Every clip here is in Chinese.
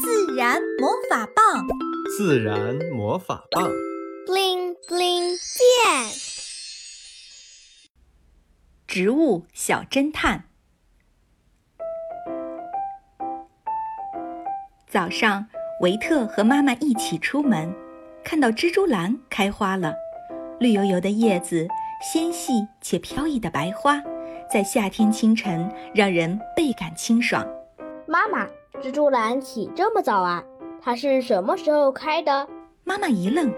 自然魔法棒，自然魔法棒，bling bling 变。植物小侦探。早上，维特和妈妈一起出门，看到蜘蛛兰开花了，绿油油的叶子，纤细且飘逸的白花，在夏天清晨让人倍感清爽。妈妈，蜘蛛兰起这么早啊？它是什么时候开的？妈妈一愣，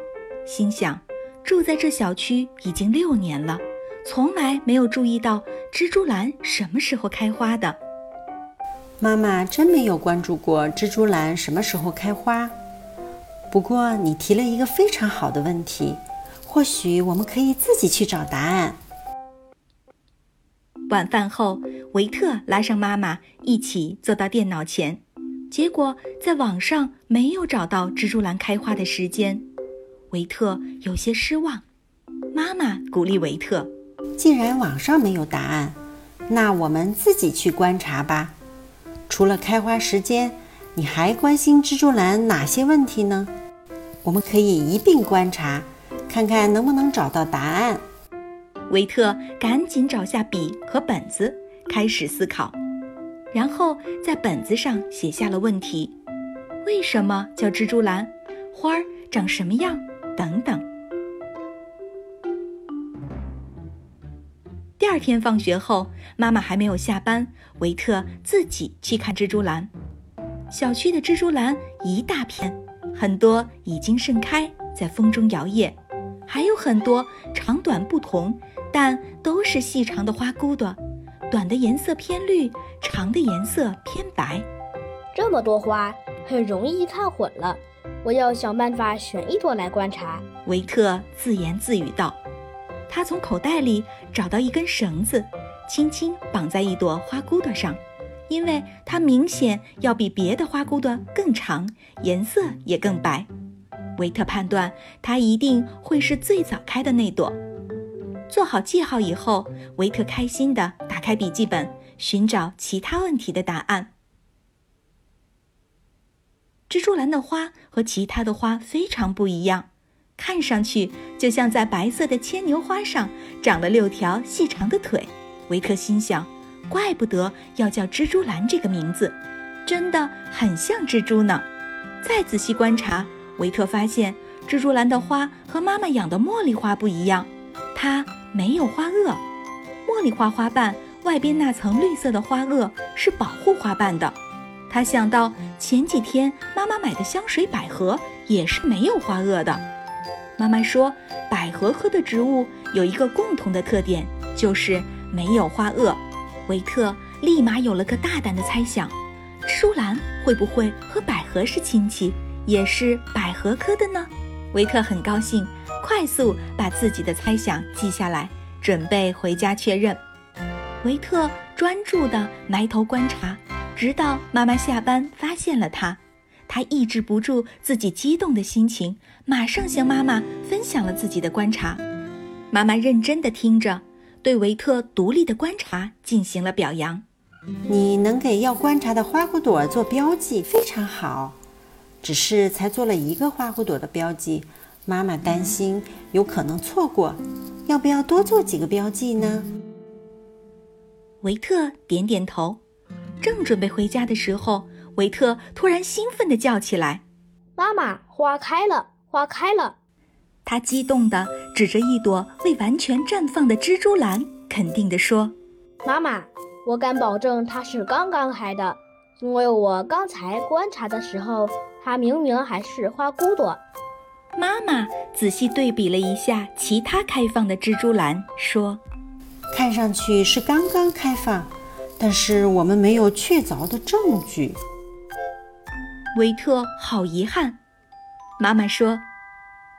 心想，住在这小区已经六年了，从来没有注意到蜘蛛兰什么时候开花的。妈妈真没有关注过蜘蛛兰什么时候开花。不过你提了一个非常好的问题，或许我们可以自己去找答案。晚饭后，维特拉上妈妈一起坐到电脑前，结果在网上没有找到蜘蛛兰开花的时间。维特有些失望。妈妈鼓励维特：“既然网上没有答案，那我们自己去观察吧。除了开花时间，你还关心蜘蛛兰哪些问题呢？我们可以一并观察，看看能不能找到答案。”维特赶紧找下笔和本子，开始思考，然后在本子上写下了问题：为什么叫蜘蛛兰？花儿长什么样？等等。第二天放学后，妈妈还没有下班，维特自己去看蜘蛛兰。小区的蜘蛛兰一大片，很多已经盛开，在风中摇曳，还有很多长短不同。但都是细长的花骨朵，短的颜色偏绿，长的颜色偏白。这么多花，很容易看混了。我要想办法选一朵来观察。维特自言自语道。他从口袋里找到一根绳子，轻轻绑在一朵花骨朵上，因为它明显要比别的花骨朵更长，颜色也更白。维特判断，它一定会是最早开的那朵。做好记号以后，维特开心地打开笔记本，寻找其他问题的答案。蜘蛛兰的花和其他的花非常不一样，看上去就像在白色的牵牛花上长了六条细长的腿。维特心想：怪不得要叫蜘蛛兰这个名字，真的很像蜘蛛呢。再仔细观察，维特发现蜘蛛兰的花和妈妈养的茉莉花不一样，它。没有花萼，茉莉花花瓣外边那层绿色的花萼是保护花瓣的。他想到前几天妈妈买的香水百合也是没有花萼的。妈妈说，百合科的植物有一个共同的特点，就是没有花萼。维特立马有了个大胆的猜想：舒兰会不会和百合是亲戚，也是百合科的呢？维特很高兴。快速把自己的猜想记下来，准备回家确认。维特专注地埋头观察，直到妈妈下班发现了他。他抑制不住自己激动的心情，马上向妈妈分享了自己的观察。妈妈认真地听着，对维特独立的观察进行了表扬。你能给要观察的花骨朵做标记，非常好。只是才做了一个花骨朵的标记。妈妈担心有可能错过，要不要多做几个标记呢？维特点点头，正准备回家的时候，维特突然兴奋地叫起来：“妈妈，花开了，花开了！”他激动地指着一朵未完全绽放的蜘蛛兰，肯定地说：“妈妈，我敢保证它是刚刚开的，因为我刚才观察的时候，它明明还是花骨朵。”妈妈仔细对比了一下其他开放的蜘蛛兰，说：“看上去是刚刚开放，但是我们没有确凿的证据。”维特好遗憾。妈妈说：“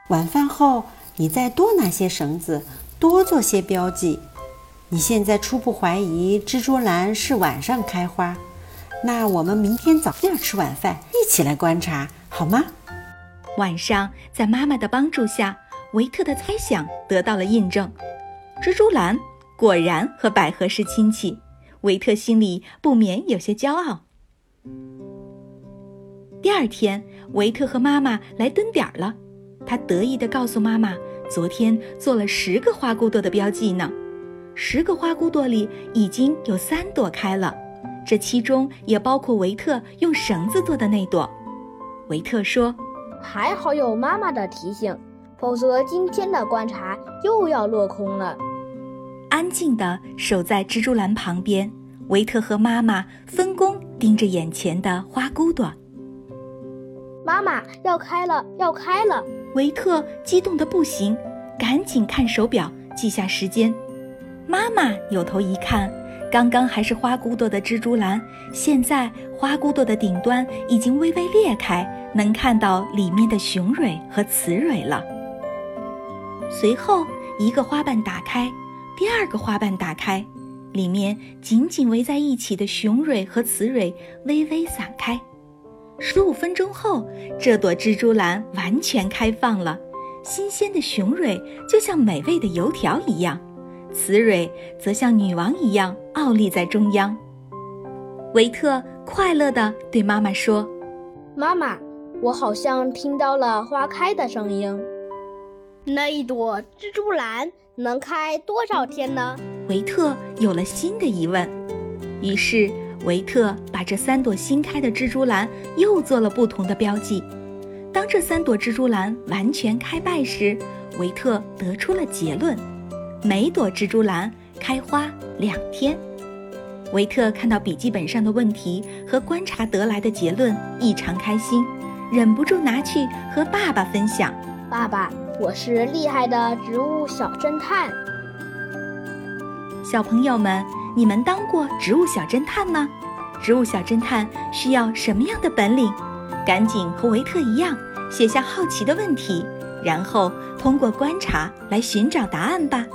晚饭后你再多拿些绳子，多做些标记。你现在初步怀疑蜘蛛兰是晚上开花，那我们明天早点吃晚饭，一起来观察，好吗？”晚上，在妈妈的帮助下，维特的猜想得到了印证。蜘蛛兰果然和百合是亲戚，维特心里不免有些骄傲。第二天，维特和妈妈来蹲点儿了。他得意地告诉妈妈，昨天做了十个花骨朵的标记呢。十个花骨朵里已经有三朵开了，这其中也包括维特用绳子做的那朵。维特说：“还好有妈妈的提醒，否则今天的观察又要落空了。”安静地守在蜘蛛篮旁边，维特和妈妈分工盯着眼前的花骨朵。妈妈要开了，要开了！维特激动得不行，赶紧看手表记下时间。妈妈扭头一看，刚刚还是花骨朵的蜘蛛兰，现在花骨朵的顶端已经微微裂开，能看到里面的雄蕊和雌蕊了。随后，一个花瓣打开，第二个花瓣打开，里面紧紧围在一起的雄蕊和雌蕊微微散开。十五分钟后，这朵蜘蛛兰完全开放了，新鲜的雄蕊就像美味的油条一样，雌蕊则像女王一样傲立在中央。维特快乐地对妈妈说：“妈妈，我好像听到了花开的声音。那一朵蜘蛛兰能开多少天呢？”维特有了新的疑问，于是。维特把这三朵新开的蜘蛛兰又做了不同的标记。当这三朵蜘蛛兰完全开败时，维特得出了结论：每朵蜘蛛兰开花两天。维特看到笔记本上的问题和观察得来的结论，异常开心，忍不住拿去和爸爸分享。爸爸，我是厉害的植物小侦探。小朋友们。你们当过植物小侦探吗？植物小侦探需要什么样的本领？赶紧和维特一样，写下好奇的问题，然后通过观察来寻找答案吧。